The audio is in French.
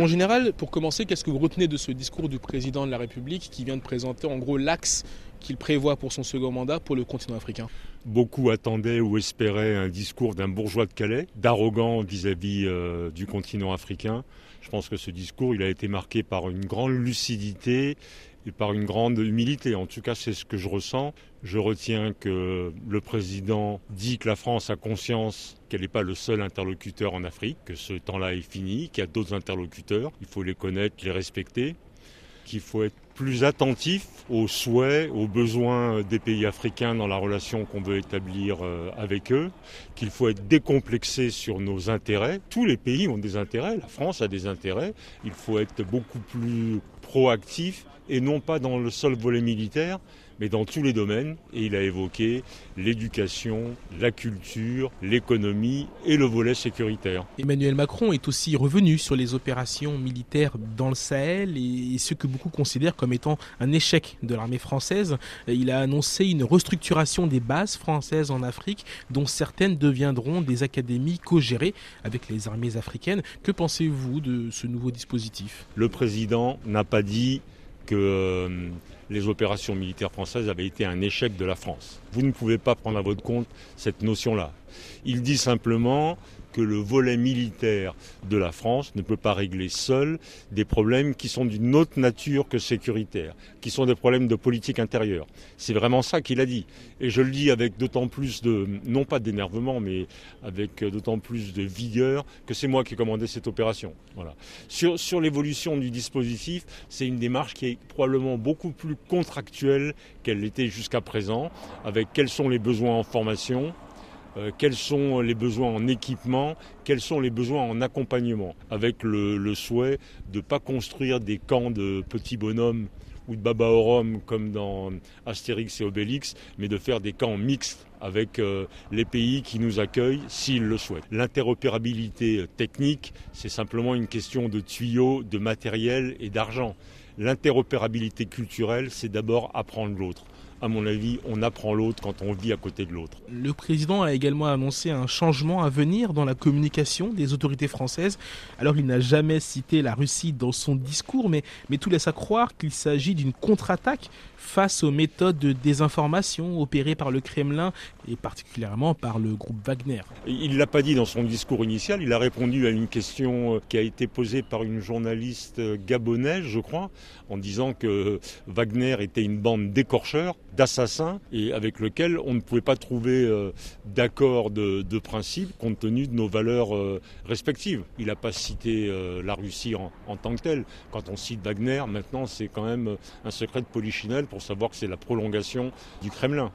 Mon général, pour commencer, qu'est-ce que vous retenez de ce discours du président de la République qui vient de présenter en gros l'axe qu'il prévoit pour son second mandat pour le continent africain? Beaucoup attendaient ou espéraient un discours d'un bourgeois de Calais, d'arrogant vis-à-vis euh, du continent africain. Je pense que ce discours, a été marqué par une grande lucidité et par une grande humilité. En tout cas, c'est ce que je ressens. Je retiens que le président dit que la France a conscience qu'elle n'est pas le seul interlocuteur en Afrique, que ce temps-là est fini, qu'il y a d'autres interlocuteurs. Il faut les connaître, les respecter qu'il faut être plus attentif aux souhaits, aux besoins des pays africains dans la relation qu'on veut établir euh, avec eux, qu'il faut être décomplexé sur nos intérêts. Tous les pays ont des intérêts, la France a des intérêts, il faut être beaucoup plus proactif et non pas dans le seul volet militaire, mais dans tous les domaines. Et il a évoqué l'éducation, la culture, l'économie et le volet sécuritaire. Emmanuel Macron est aussi revenu sur les opérations militaires dans le Sahel et ce que beaucoup considèrent comme étant un échec de l'armée française. Il a annoncé une restructuration des bases françaises en Afrique, dont certaines deviendront des académies co-gérées avec les armées africaines. Que pensez-vous de ce nouveau dispositif? Le président n'a pas dit que euh, les opérations militaires françaises avaient été un échec de la France. Vous ne pouvez pas prendre à votre compte cette notion-là. Il dit simplement que le volet militaire de la France ne peut pas régler seul des problèmes qui sont d'une autre nature que sécuritaire, qui sont des problèmes de politique intérieure. C'est vraiment ça qu'il a dit. Et je le dis avec d'autant plus de, non pas d'énervement, mais avec d'autant plus de vigueur que c'est moi qui ai commandé cette opération. Sur l'évolution du dispositif, c'est une démarche qui est probablement beaucoup plus contractuelle qu'elle l'était jusqu'à présent, avec quels sont les besoins en formation, euh, quels sont les besoins en équipement, quels sont les besoins en accompagnement, avec le, souhait de ne pas construire des camps de petits bonhommes ou de Baba Orom comme dans Astérix et Obélix, mais de faire des camps mixtes avec euh, les pays qui nous accueillent s'ils le souhaitent. L'interopérabilité technique, c'est simplement une question de tuyaux, de matériel et d'argent. L'interopérabilité culturelle, c'est d'abord apprendre l'autre à mon avis, on apprend l'autre quand on vit à côté de l'autre. Le président a également annoncé un changement à venir dans la communication des autorités françaises. Alors il n'a jamais cité la Russie dans son discours, mais, mais tout laisse à croire qu'il s'agit d'une contre-attaque face aux méthodes de désinformation opérées par le Kremlin et particulièrement par le groupe Wagner. Il ne l'a pas dit dans son discours initial, il a répondu à une question euh, qui a été posée par une journaliste euh, gabonaise, je crois, en disant que Wagner était une bande d'écorcheurs d'assassins et avec lequel on ne pouvait pas trouver euh, d'accord de, principe compte tenu de nos valeurs euh, respectives. Il n'a pas cité euh, la Russie en, en, tant que telle. Quand on cite Wagner, maintenant c'est quand même un secret de polichinelle pour savoir que c'est la prolongation du Kremlin.